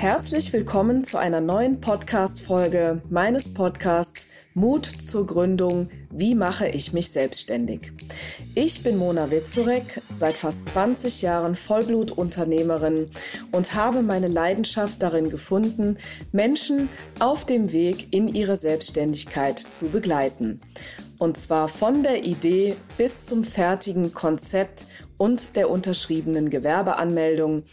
Herzlich willkommen zu einer neuen Podcast-Folge meines Podcasts Mut zur Gründung. Wie mache ich mich selbstständig? Ich bin Mona Witzurek, seit fast 20 Jahren Vollblutunternehmerin und habe meine Leidenschaft darin gefunden, Menschen auf dem Weg in ihre Selbstständigkeit zu begleiten. Und zwar von der Idee bis zum fertigen Konzept und der unterschriebenen Gewerbeanmeldung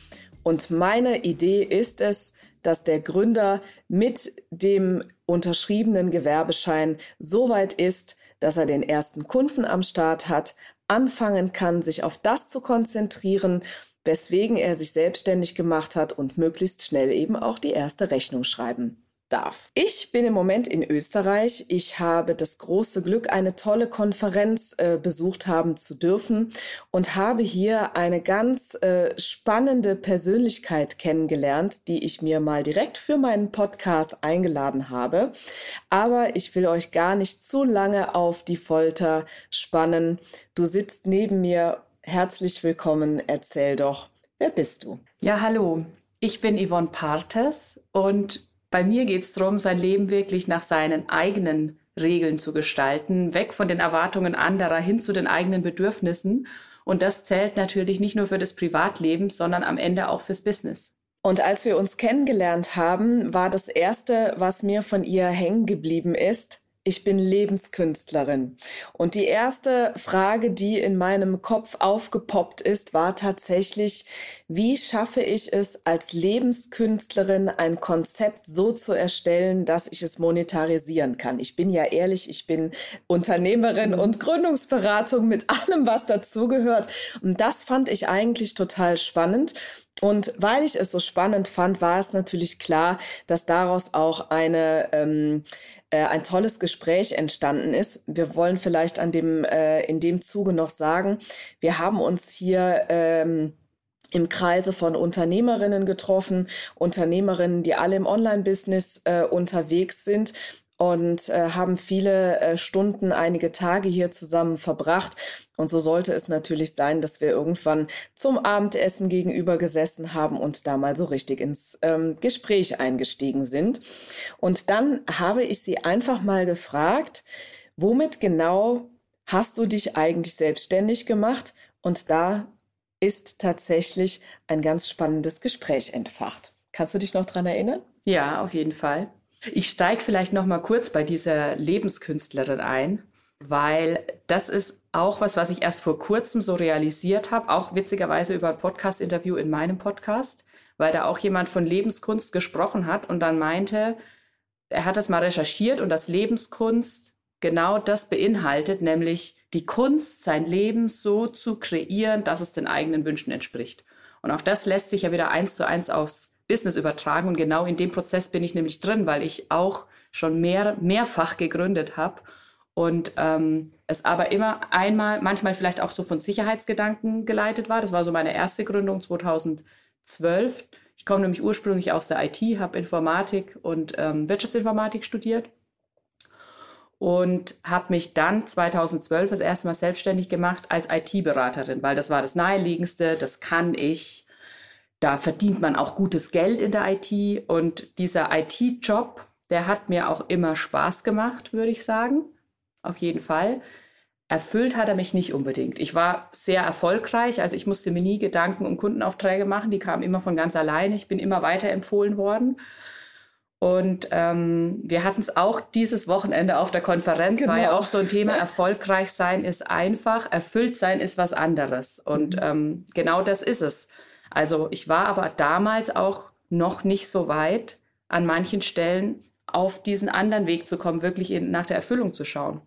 und meine Idee ist es, dass der Gründer mit dem unterschriebenen Gewerbeschein so weit ist, dass er den ersten Kunden am Start hat, anfangen kann, sich auf das zu konzentrieren, weswegen er sich selbstständig gemacht hat und möglichst schnell eben auch die erste Rechnung schreiben darf. Ich bin im Moment in Österreich. Ich habe das große Glück, eine tolle Konferenz äh, besucht haben zu dürfen und habe hier eine ganz äh, spannende Persönlichkeit kennengelernt, die ich mir mal direkt für meinen Podcast eingeladen habe. Aber ich will euch gar nicht zu lange auf die Folter spannen. Du sitzt neben mir. Herzlich willkommen. Erzähl doch, wer bist du? Ja, hallo. Ich bin Yvonne Partes und bei mir geht es darum, sein Leben wirklich nach seinen eigenen Regeln zu gestalten, weg von den Erwartungen anderer hin zu den eigenen Bedürfnissen. Und das zählt natürlich nicht nur für das Privatleben, sondern am Ende auch fürs Business. Und als wir uns kennengelernt haben, war das Erste, was mir von ihr hängen geblieben ist, ich bin Lebenskünstlerin. Und die erste Frage, die in meinem Kopf aufgepoppt ist, war tatsächlich, wie schaffe ich es als Lebenskünstlerin ein Konzept so zu erstellen, dass ich es monetarisieren kann? Ich bin ja ehrlich, ich bin Unternehmerin mhm. und Gründungsberatung mit allem, was dazugehört. Und das fand ich eigentlich total spannend. Und weil ich es so spannend fand, war es natürlich klar, dass daraus auch eine, ähm, äh, ein tolles Gespräch entstanden ist. Wir wollen vielleicht an dem, äh, in dem Zuge noch sagen, wir haben uns hier ähm, im Kreise von Unternehmerinnen getroffen, Unternehmerinnen, die alle im Online-Business äh, unterwegs sind und äh, haben viele äh, Stunden, einige Tage hier zusammen verbracht. Und so sollte es natürlich sein, dass wir irgendwann zum Abendessen gegenüber gesessen haben und da mal so richtig ins ähm, Gespräch eingestiegen sind. Und dann habe ich sie einfach mal gefragt, womit genau hast du dich eigentlich selbstständig gemacht? Und da ist tatsächlich ein ganz spannendes Gespräch entfacht. Kannst du dich noch dran erinnern? Ja, auf jeden Fall. Ich steige vielleicht noch mal kurz bei dieser Lebenskünstlerin ein, weil das ist auch was, was ich erst vor kurzem so realisiert habe, auch witzigerweise über ein Podcast-Interview in meinem Podcast, weil da auch jemand von Lebenskunst gesprochen hat und dann meinte, er hat das mal recherchiert und dass Lebenskunst genau das beinhaltet, nämlich die Kunst, sein Leben so zu kreieren, dass es den eigenen Wünschen entspricht. Und auch das lässt sich ja wieder eins zu eins aufs Business übertragen. Und genau in dem Prozess bin ich nämlich drin, weil ich auch schon mehr, mehrfach gegründet habe und ähm, es aber immer einmal, manchmal vielleicht auch so von Sicherheitsgedanken geleitet war. Das war so meine erste Gründung 2012. Ich komme nämlich ursprünglich aus der IT, habe Informatik und ähm, Wirtschaftsinformatik studiert und habe mich dann 2012 das erste Mal selbstständig gemacht als IT-Beraterin, weil das war das Naheliegendste, das kann ich, da verdient man auch gutes Geld in der IT und dieser IT-Job, der hat mir auch immer Spaß gemacht, würde ich sagen. Auf jeden Fall. Erfüllt hat er mich nicht unbedingt. Ich war sehr erfolgreich, also ich musste mir nie Gedanken um Kundenaufträge machen, die kamen immer von ganz alleine. Ich bin immer weiterempfohlen worden. Und ähm, wir hatten es auch dieses Wochenende auf der Konferenz, genau. war ja genau. auch so ein Thema, erfolgreich sein ist einfach, erfüllt sein ist was anderes. Und mhm. ähm, genau das ist es. Also ich war aber damals auch noch nicht so weit, an manchen Stellen auf diesen anderen Weg zu kommen, wirklich in, nach der Erfüllung zu schauen.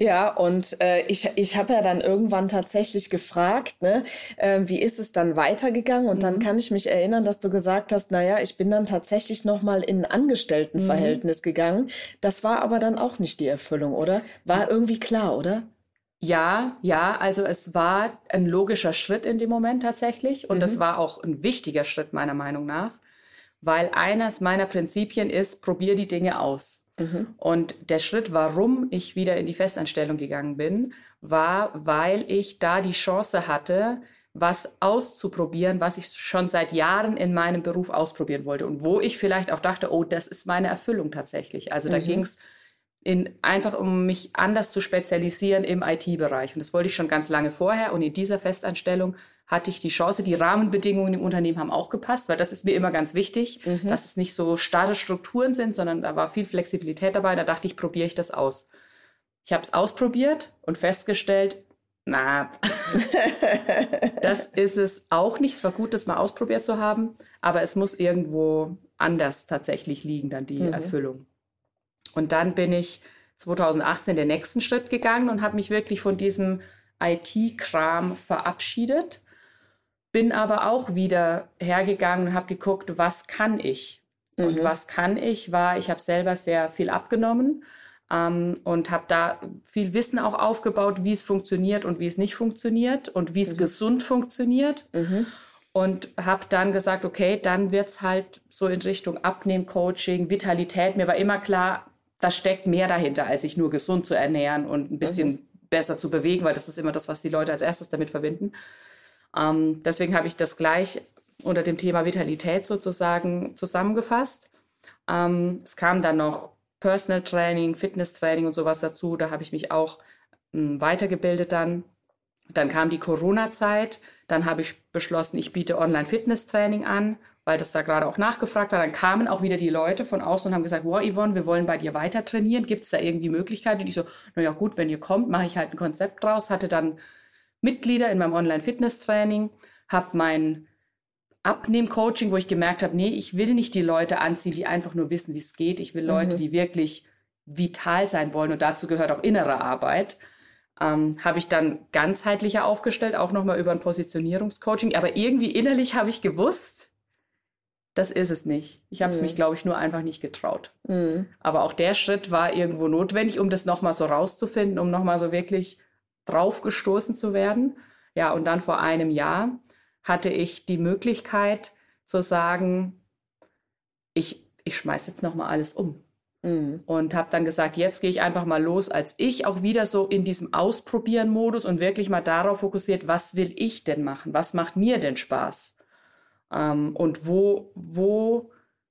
Ja, und äh, ich, ich habe ja dann irgendwann tatsächlich gefragt, ne, äh, wie ist es dann weitergegangen? Und mhm. dann kann ich mich erinnern, dass du gesagt hast, naja, ich bin dann tatsächlich nochmal in ein Angestelltenverhältnis mhm. gegangen. Das war aber dann auch nicht die Erfüllung, oder? War irgendwie klar, oder? Ja, ja, also es war ein logischer Schritt in dem Moment tatsächlich und mhm. das war auch ein wichtiger Schritt meiner Meinung nach, weil eines meiner Prinzipien ist, probier die Dinge aus. Mhm. Und der Schritt, warum ich wieder in die Festanstellung gegangen bin, war, weil ich da die Chance hatte, was auszuprobieren, was ich schon seit Jahren in meinem Beruf ausprobieren wollte und wo ich vielleicht auch dachte, oh, das ist meine Erfüllung tatsächlich. Also da mhm. ging es einfach um mich anders zu spezialisieren im IT-Bereich. Und das wollte ich schon ganz lange vorher. Und in dieser Festanstellung hatte ich die Chance, die Rahmenbedingungen im Unternehmen haben auch gepasst, weil das ist mir immer ganz wichtig, mhm. dass es nicht so starre Strukturen sind, sondern da war viel Flexibilität dabei. Da dachte ich, probiere ich das aus. Ich habe es ausprobiert und festgestellt, na, das ist es auch nicht. Es war gut, das mal ausprobiert zu haben, aber es muss irgendwo anders tatsächlich liegen, dann die mhm. Erfüllung. Und dann bin ich 2018 den nächsten Schritt gegangen und habe mich wirklich von diesem IT-Kram verabschiedet. Bin aber auch wieder hergegangen und habe geguckt, was kann ich? Mhm. Und was kann ich, war, ich habe selber sehr viel abgenommen ähm, und habe da viel Wissen auch aufgebaut, wie es funktioniert und wie es nicht funktioniert und wie es mhm. gesund funktioniert. Mhm. Und habe dann gesagt, okay, dann wird es halt so in Richtung Abnehmen, Coaching, Vitalität. Mir war immer klar, da steckt mehr dahinter, als sich nur gesund zu ernähren und ein bisschen mhm. besser zu bewegen, weil das ist immer das, was die Leute als erstes damit verbinden. Ähm, deswegen habe ich das gleich unter dem Thema Vitalität sozusagen zusammengefasst. Ähm, es kam dann noch Personal Training, Fitness Training und sowas dazu. Da habe ich mich auch m, hm, weitergebildet dann. Dann kam die Corona-Zeit. Dann habe ich beschlossen, ich biete Online-Fitness-Training an, weil das da gerade auch nachgefragt war. Dann kamen auch wieder die Leute von außen und haben gesagt, wow, Yvonne, wir wollen bei dir weiter trainieren. Gibt es da irgendwie Möglichkeiten? Und ich so, naja gut, wenn ihr kommt, mache ich halt ein Konzept draus. Hatte dann Mitglieder in meinem Online-Fitness-Training, habe mein Abnehm-Coaching, wo ich gemerkt habe, nee, ich will nicht die Leute anziehen, die einfach nur wissen, wie es geht. Ich will Leute, mhm. die wirklich vital sein wollen und dazu gehört auch innere Arbeit. Ähm, habe ich dann ganzheitlicher aufgestellt, auch nochmal über ein Positionierungscoaching. Aber irgendwie innerlich habe ich gewusst, das ist es nicht. Ich habe es mhm. mich, glaube ich, nur einfach nicht getraut. Mhm. Aber auch der Schritt war irgendwo notwendig, um das nochmal so rauszufinden, um nochmal so wirklich draufgestoßen zu werden. Ja, und dann vor einem Jahr hatte ich die Möglichkeit zu sagen, ich, ich schmeiß jetzt nochmal alles um. Mhm. Und habe dann gesagt, jetzt gehe ich einfach mal los, als ich auch wieder so in diesem Ausprobieren-Modus und wirklich mal darauf fokussiert, was will ich denn machen? Was macht mir denn Spaß? Ähm, und wo, wo,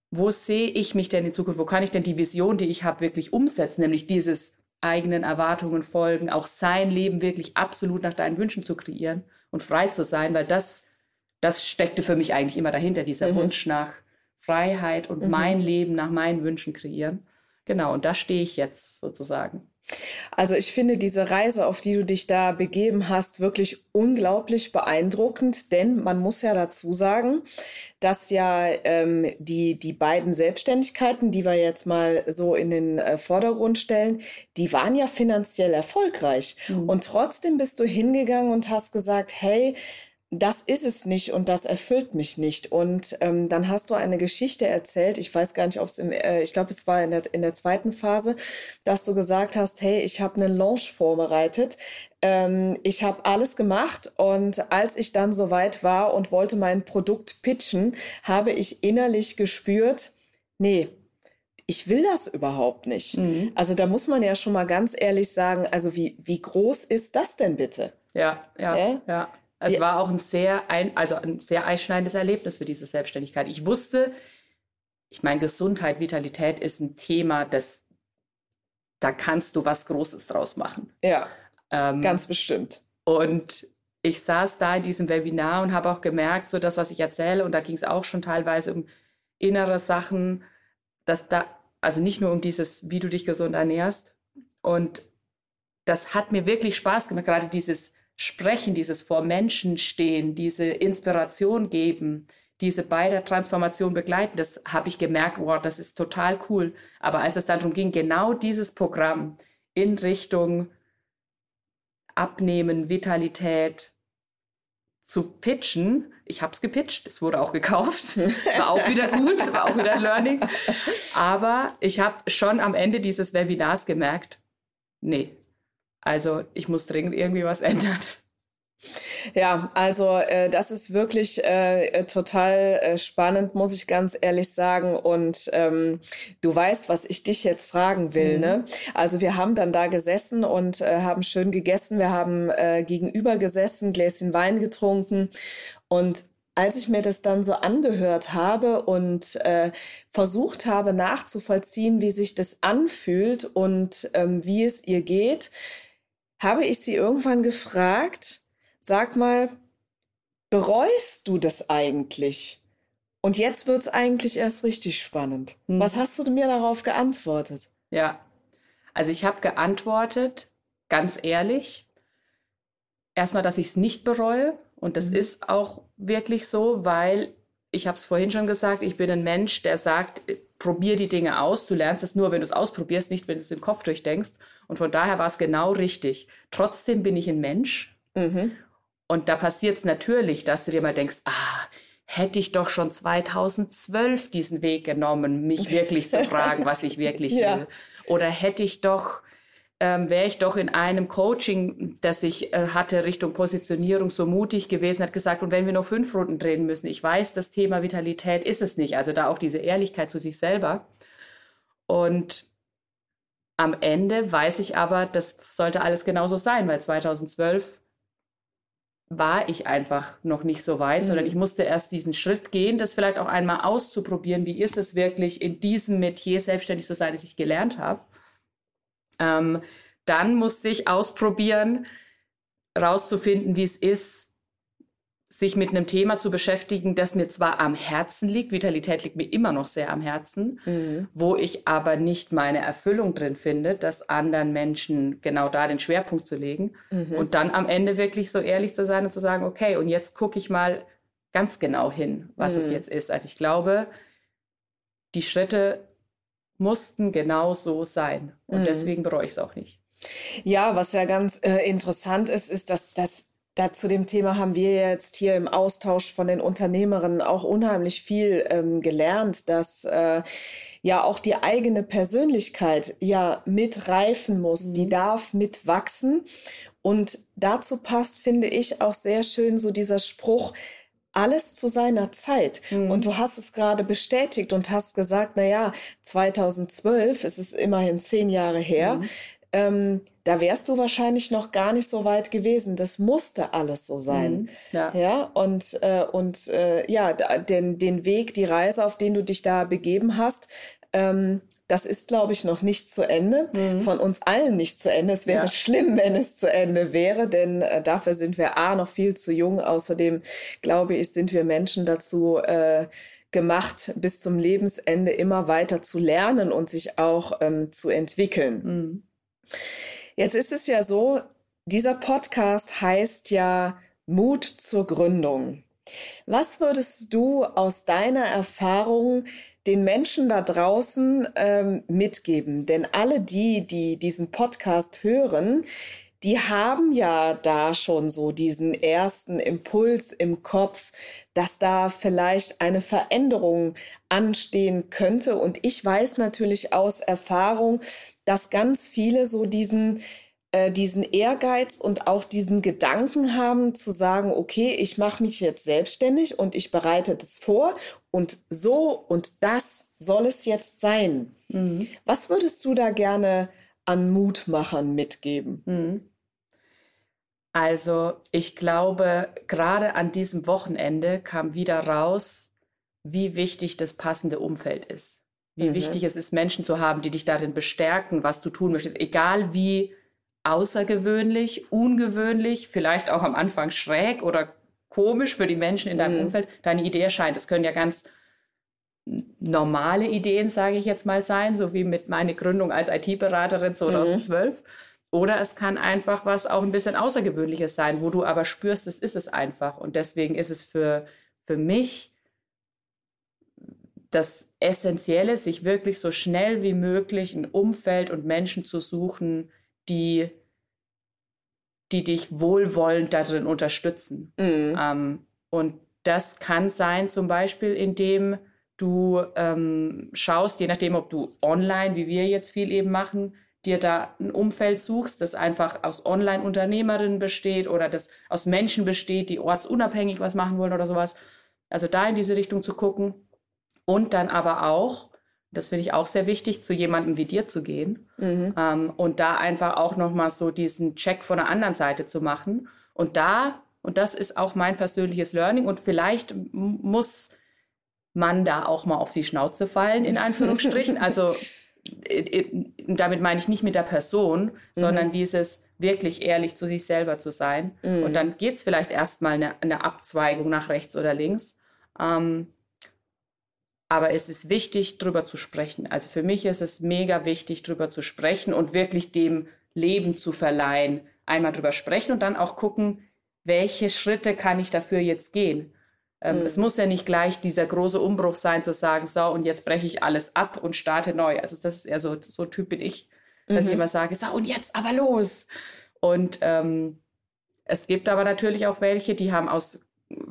wo sehe ich mich denn in Zukunft? Wo kann ich denn die Vision, die ich habe, wirklich umsetzen? Nämlich dieses eigenen Erwartungen folgen, auch sein Leben wirklich absolut nach deinen Wünschen zu kreieren und frei zu sein, weil das das steckte für mich eigentlich immer dahinter, dieser mhm. Wunsch nach Freiheit und mhm. mein Leben nach meinen Wünschen kreieren. Genau, und da stehe ich jetzt sozusagen. Also ich finde diese Reise, auf die du dich da begeben hast, wirklich unglaublich beeindruckend, denn man muss ja dazu sagen, dass ja ähm, die, die beiden Selbstständigkeiten, die wir jetzt mal so in den äh, Vordergrund stellen, die waren ja finanziell erfolgreich. Mhm. Und trotzdem bist du hingegangen und hast gesagt, hey, das ist es nicht und das erfüllt mich nicht. Und ähm, dann hast du eine Geschichte erzählt, ich weiß gar nicht, ob es im, äh, ich glaube, es war in der, in der zweiten Phase, dass du gesagt hast, hey, ich habe einen Launch vorbereitet, ähm, ich habe alles gemacht und als ich dann soweit war und wollte mein Produkt pitchen, habe ich innerlich gespürt, nee, ich will das überhaupt nicht. Mhm. Also da muss man ja schon mal ganz ehrlich sagen, also wie, wie groß ist das denn bitte? Ja, ja, äh? ja. Es war auch ein sehr, ein, also ein sehr einschneidendes Erlebnis für diese Selbstständigkeit. Ich wusste, ich meine, Gesundheit, Vitalität ist ein Thema, das, da kannst du was Großes draus machen. Ja, ähm, ganz bestimmt. Und ich saß da in diesem Webinar und habe auch gemerkt, so das, was ich erzähle, und da ging es auch schon teilweise um innere Sachen, dass da, also nicht nur um dieses, wie du dich gesund ernährst. Und das hat mir wirklich Spaß gemacht, gerade dieses Sprechen, dieses vor Menschen stehen, diese Inspiration geben, diese bei der Transformation begleiten, das habe ich gemerkt, wow, das ist total cool. Aber als es dann darum ging, genau dieses Programm in Richtung Abnehmen, Vitalität zu pitchen, ich habe es gepitcht, es wurde auch gekauft, es war auch wieder gut, war auch wieder ein Learning. Aber ich habe schon am Ende dieses Webinars gemerkt, nee, also ich muss dringend irgendwie was ändern. Ja, also äh, das ist wirklich äh, total äh, spannend, muss ich ganz ehrlich sagen. Und ähm, du weißt, was ich dich jetzt fragen will. Ne? Mhm. Ne? Also wir haben dann da gesessen und äh, haben schön gegessen. Wir haben äh, gegenüber gesessen, Gläschen Wein getrunken. Und als ich mir das dann so angehört habe und äh, versucht habe nachzuvollziehen, wie sich das anfühlt und ähm, wie es ihr geht, habe ich sie irgendwann gefragt, sag mal, bereust du das eigentlich? Und jetzt wird es eigentlich erst richtig spannend. Hm. Was hast du mir darauf geantwortet? Ja, also ich habe geantwortet, ganz ehrlich, erstmal, dass ich es nicht bereue. Und das mhm. ist auch wirklich so, weil ich habe es vorhin schon gesagt, ich bin ein Mensch, der sagt, probier die Dinge aus. Du lernst es nur, wenn du es ausprobierst, nicht, wenn du es im Kopf durchdenkst. Und von daher war es genau richtig. Trotzdem bin ich ein Mensch. Mhm. Und da passiert es natürlich, dass du dir mal denkst, ah, hätte ich doch schon 2012 diesen Weg genommen, mich wirklich zu fragen, was ich wirklich ja. will. Oder hätte ich doch, ähm, wäre ich doch in einem Coaching, das ich äh, hatte Richtung Positionierung so mutig gewesen, hat gesagt, und wenn wir nur fünf Runden drehen müssen, ich weiß, das Thema Vitalität ist es nicht. Also da auch diese Ehrlichkeit zu sich selber. Und am Ende weiß ich aber, das sollte alles genauso sein, weil 2012 war ich einfach noch nicht so weit, mhm. sondern ich musste erst diesen Schritt gehen, das vielleicht auch einmal auszuprobieren, wie ist es wirklich in diesem Metier selbstständig zu sein, das ich gelernt habe. Ähm, dann musste ich ausprobieren, rauszufinden, wie es ist, sich mit einem Thema zu beschäftigen, das mir zwar am Herzen liegt, Vitalität liegt mir immer noch sehr am Herzen, mhm. wo ich aber nicht meine Erfüllung drin finde, das anderen Menschen genau da den Schwerpunkt zu legen mhm. und dann am Ende wirklich so ehrlich zu sein und zu sagen, okay, und jetzt gucke ich mal ganz genau hin, was mhm. es jetzt ist. Also ich glaube, die Schritte mussten genau so sein und mhm. deswegen bereue ich es auch nicht. Ja, was ja ganz äh, interessant ist, ist, dass das da zu dem Thema haben wir jetzt hier im Austausch von den Unternehmerinnen auch unheimlich viel ähm, gelernt, dass äh, ja auch die eigene Persönlichkeit ja mitreifen muss, mhm. die darf mitwachsen. Und dazu passt, finde ich, auch sehr schön so dieser Spruch, alles zu seiner Zeit. Mhm. Und du hast es gerade bestätigt und hast gesagt, na ja, 2012, es ist immerhin zehn Jahre her, mhm ähm, da wärst du wahrscheinlich noch gar nicht so weit gewesen. Das musste alles so sein. Mhm, ja. ja. Und, äh, und äh, ja, den, den Weg, die Reise, auf den du dich da begeben hast, ähm, das ist, glaube ich, noch nicht zu Ende. Mhm. Von uns allen nicht zu Ende. Es wäre ja. schlimm, wenn es zu Ende wäre, denn äh, dafür sind wir A noch viel zu jung. Außerdem, glaube ich, sind wir Menschen dazu äh, gemacht, bis zum Lebensende immer weiter zu lernen und sich auch ähm, zu entwickeln. Mhm. Jetzt ist es ja so, dieser Podcast heißt ja Mut zur Gründung. Was würdest du aus deiner Erfahrung den Menschen da draußen ähm, mitgeben? Denn alle die, die diesen Podcast hören, die haben ja da schon so diesen ersten Impuls im Kopf, dass da vielleicht eine Veränderung anstehen könnte. Und ich weiß natürlich aus Erfahrung, dass ganz viele so diesen äh, diesen Ehrgeiz und auch diesen Gedanken haben zu sagen, okay, ich mache mich jetzt selbstständig und ich bereite das vor und so und das soll es jetzt sein. Mhm. Was würdest du da gerne an Mutmachern mitgeben? Mhm. Also ich glaube, gerade an diesem Wochenende kam wieder raus, wie wichtig das passende Umfeld ist. Wie mhm. wichtig es ist, Menschen zu haben, die dich darin bestärken, was du tun möchtest. Egal wie außergewöhnlich, ungewöhnlich, vielleicht auch am Anfang schräg oder komisch für die Menschen in deinem mhm. Umfeld deine Idee erscheint. Es können ja ganz normale Ideen, sage ich jetzt mal, sein, so wie mit meiner Gründung als IT-Beraterin 2012. Mhm. Oder es kann einfach was auch ein bisschen Außergewöhnliches sein, wo du aber spürst, das ist es einfach. Und deswegen ist es für, für mich das Essentielle, sich wirklich so schnell wie möglich ein Umfeld und Menschen zu suchen, die, die dich wohlwollend darin unterstützen. Mhm. Ähm, und das kann sein zum Beispiel, indem du ähm, schaust, je nachdem, ob du online, wie wir jetzt viel eben machen, dir da ein Umfeld suchst, das einfach aus Online-Unternehmerinnen besteht oder das aus Menschen besteht, die ortsunabhängig was machen wollen oder sowas. Also da in diese Richtung zu gucken und dann aber auch, das finde ich auch sehr wichtig, zu jemandem wie dir zu gehen mhm. ähm, und da einfach auch nochmal so diesen Check von der anderen Seite zu machen und da, und das ist auch mein persönliches Learning und vielleicht muss man da auch mal auf die Schnauze fallen, in Anführungsstrichen. also damit meine ich nicht mit der Person, mhm. sondern dieses wirklich ehrlich zu sich selber zu sein. Mhm. Und dann geht es vielleicht erstmal eine, eine Abzweigung nach rechts oder links. Ähm, aber es ist wichtig, darüber zu sprechen. Also für mich ist es mega wichtig, darüber zu sprechen und wirklich dem Leben zu verleihen. Einmal drüber sprechen und dann auch gucken, welche Schritte kann ich dafür jetzt gehen. Ähm, mhm. Es muss ja nicht gleich dieser große Umbruch sein, zu sagen, so, und jetzt breche ich alles ab und starte neu. Also das ist eher so, so Typ bin ich, dass mhm. ich immer sage, so, und jetzt aber los. Und ähm, es gibt aber natürlich auch welche, die haben aus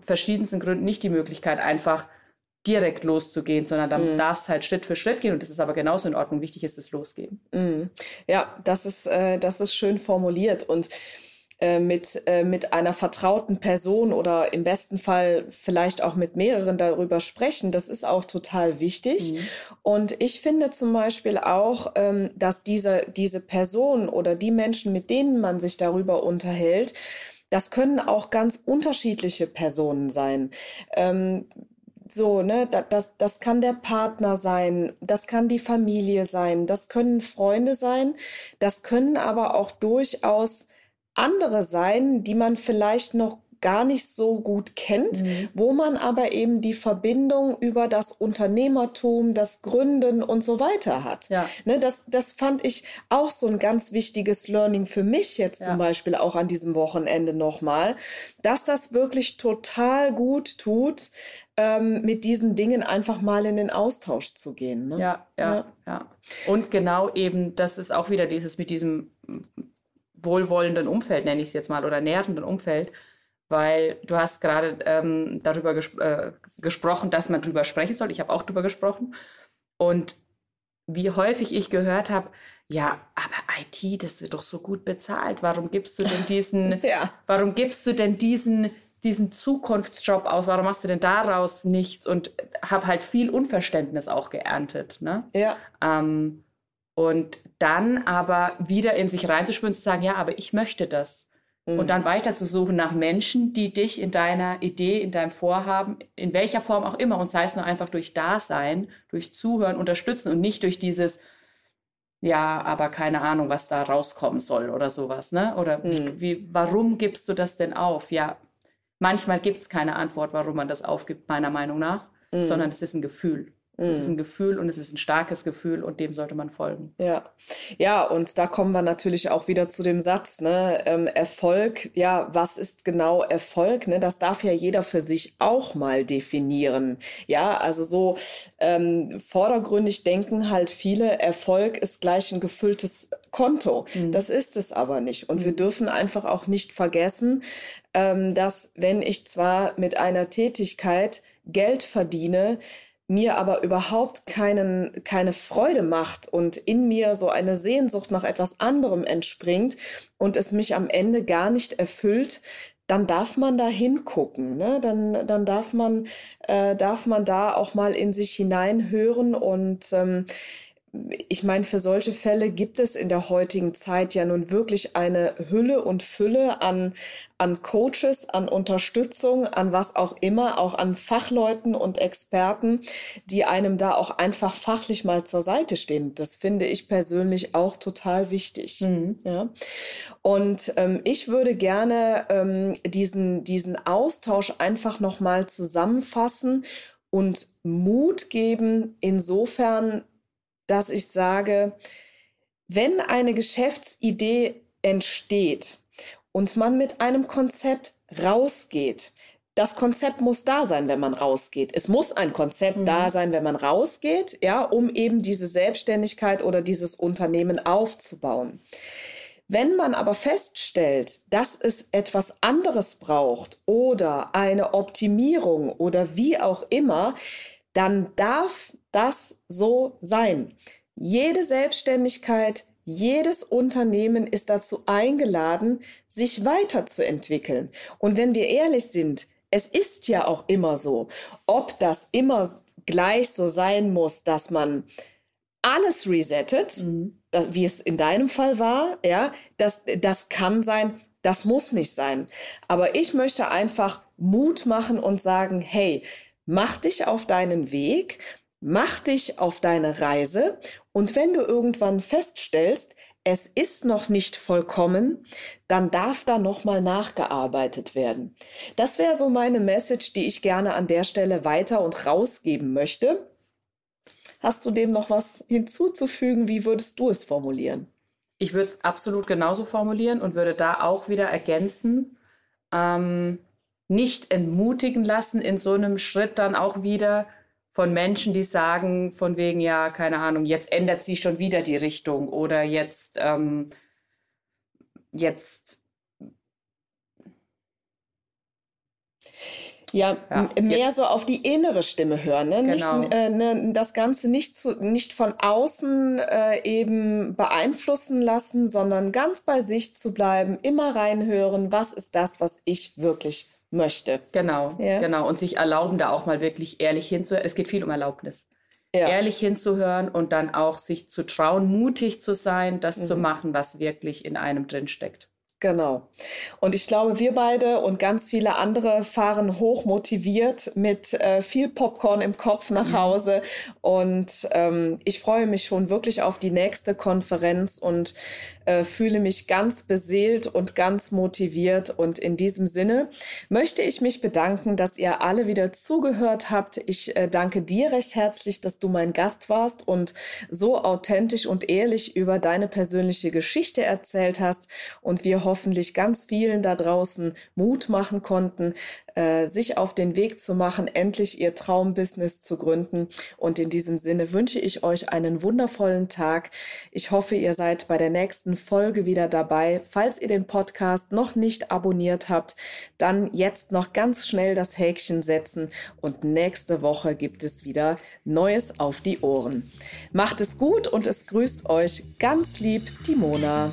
verschiedensten Gründen nicht die Möglichkeit, einfach direkt loszugehen, sondern dann mhm. darf es halt Schritt für Schritt gehen und das ist aber genauso in Ordnung. Wichtig ist das Losgehen. Mhm. Ja, das ist, äh, das ist schön formuliert und äh, mit, äh, mit einer vertrauten Person oder im besten Fall vielleicht auch mit mehreren darüber sprechen. Das ist auch total wichtig. Mhm. Und ich finde zum Beispiel auch, ähm, dass diese, diese Person oder die Menschen, mit denen man sich darüber unterhält, das können auch ganz unterschiedliche Personen sein. Ähm, so, ne, das, das kann der Partner sein, das kann die Familie sein, das können Freunde sein, das können aber auch durchaus andere sein, die man vielleicht noch gar nicht so gut kennt, mhm. wo man aber eben die Verbindung über das Unternehmertum, das Gründen und so weiter hat. Ja. Ne, das, das fand ich auch so ein ganz wichtiges Learning für mich jetzt ja. zum Beispiel auch an diesem Wochenende nochmal, dass das wirklich total gut tut, ähm, mit diesen Dingen einfach mal in den Austausch zu gehen. Ne? Ja, ja, ja, ja. Und genau eben, das ist auch wieder dieses mit diesem wohlwollenden Umfeld, nenne ich es jetzt mal, oder nährenden Umfeld, weil du hast gerade ähm, darüber ges äh, gesprochen, dass man darüber sprechen soll. Ich habe auch darüber gesprochen. Und wie häufig ich gehört habe, ja, aber IT, das wird doch so gut bezahlt. Warum gibst du denn diesen, ja. warum gibst du denn diesen, diesen Zukunftsjob aus? Warum machst du denn daraus nichts? Und habe halt viel Unverständnis auch geerntet. Ne? Ja. Ähm, und dann aber wieder in sich reinzuspüren, zu sagen, ja, aber ich möchte das. Mhm. Und dann weiter zu suchen nach Menschen, die dich in deiner Idee, in deinem Vorhaben, in welcher Form auch immer, und sei es nur einfach durch Dasein, durch Zuhören, unterstützen und nicht durch dieses, ja, aber keine Ahnung, was da rauskommen soll oder sowas, ne? Oder mhm. wie, wie, warum gibst du das denn auf? Ja, manchmal gibt es keine Antwort, warum man das aufgibt, meiner Meinung nach, mhm. sondern es ist ein Gefühl. Es ist ein mhm. Gefühl und es ist ein starkes Gefühl und dem sollte man folgen. Ja, ja, und da kommen wir natürlich auch wieder zu dem Satz, ne? Ähm, Erfolg, ja, was ist genau Erfolg? Ne? Das darf ja jeder für sich auch mal definieren. Ja, also so ähm, vordergründig denken halt viele, Erfolg ist gleich ein gefülltes Konto. Mhm. Das ist es aber nicht. Und mhm. wir dürfen einfach auch nicht vergessen, ähm, dass wenn ich zwar mit einer Tätigkeit Geld verdiene, mir aber überhaupt keinen, keine Freude macht und in mir so eine Sehnsucht nach etwas anderem entspringt und es mich am Ende gar nicht erfüllt, dann darf man da hingucken. Ne? Dann, dann darf, man, äh, darf man da auch mal in sich hineinhören und ähm, ich meine, für solche Fälle gibt es in der heutigen Zeit ja nun wirklich eine Hülle und Fülle an, an Coaches, an Unterstützung, an was auch immer, auch an Fachleuten und Experten, die einem da auch einfach fachlich mal zur Seite stehen. Das finde ich persönlich auch total wichtig. Mhm. Ja. Und ähm, ich würde gerne ähm, diesen, diesen Austausch einfach nochmal zusammenfassen und Mut geben, insofern, dass ich sage, wenn eine Geschäftsidee entsteht und man mit einem Konzept rausgeht, das Konzept muss da sein, wenn man rausgeht. Es muss ein Konzept mhm. da sein, wenn man rausgeht, ja, um eben diese Selbstständigkeit oder dieses Unternehmen aufzubauen. Wenn man aber feststellt, dass es etwas anderes braucht oder eine Optimierung oder wie auch immer, dann darf das so sein. Jede Selbstständigkeit Jedes Unternehmen ist dazu eingeladen, sich weiterzuentwickeln. Und wenn wir ehrlich sind, es ist ja auch immer so, ob das immer gleich so sein muss, dass man alles resettet, mhm. das, wie es in deinem Fall war, ja, das, das kann sein, das muss nicht sein. Aber ich möchte einfach Mut machen und sagen, hey, mach dich auf deinen Weg, mach dich auf deine Reise und wenn du irgendwann feststellst, es ist noch nicht vollkommen, dann darf da nochmal nachgearbeitet werden. Das wäre so meine Message, die ich gerne an der Stelle weiter und rausgeben möchte. Hast du dem noch was hinzuzufügen? Wie würdest du es formulieren? Ich würde es absolut genauso formulieren und würde da auch wieder ergänzen, ähm, nicht entmutigen lassen in so einem Schritt dann auch wieder, von Menschen, die sagen, von wegen, ja, keine Ahnung, jetzt ändert sie schon wieder die Richtung oder jetzt, ähm, jetzt. Ja, ja mehr jetzt. so auf die innere Stimme hören. Ne? Genau. Nicht, äh, ne, das Ganze nicht, zu, nicht von außen äh, eben beeinflussen lassen, sondern ganz bei sich zu bleiben, immer reinhören, was ist das, was ich wirklich möchte. Genau, ja. genau. Und sich erlauben, da auch mal wirklich ehrlich hinzuhören. Es geht viel um Erlaubnis. Ja. Ehrlich hinzuhören und dann auch sich zu trauen, mutig zu sein, das mhm. zu machen, was wirklich in einem drin steckt. Genau. Und ich glaube, wir beide und ganz viele andere fahren hoch motiviert mit äh, viel Popcorn im Kopf nach mhm. Hause. Und ähm, ich freue mich schon wirklich auf die nächste Konferenz und äh, fühle mich ganz beseelt und ganz motiviert. Und in diesem Sinne möchte ich mich bedanken, dass ihr alle wieder zugehört habt. Ich äh, danke dir recht herzlich, dass du mein Gast warst und so authentisch und ehrlich über deine persönliche Geschichte erzählt hast. Und wir hoffentlich ganz vielen da draußen Mut machen konnten, äh, sich auf den Weg zu machen, endlich ihr Traumbusiness zu gründen. Und in diesem Sinne wünsche ich euch einen wundervollen Tag. Ich hoffe, ihr seid bei der nächsten Folge wieder dabei. Falls ihr den Podcast noch nicht abonniert habt, dann jetzt noch ganz schnell das Häkchen setzen und nächste Woche gibt es wieder Neues auf die Ohren. Macht es gut und es grüßt euch ganz lieb die Mona.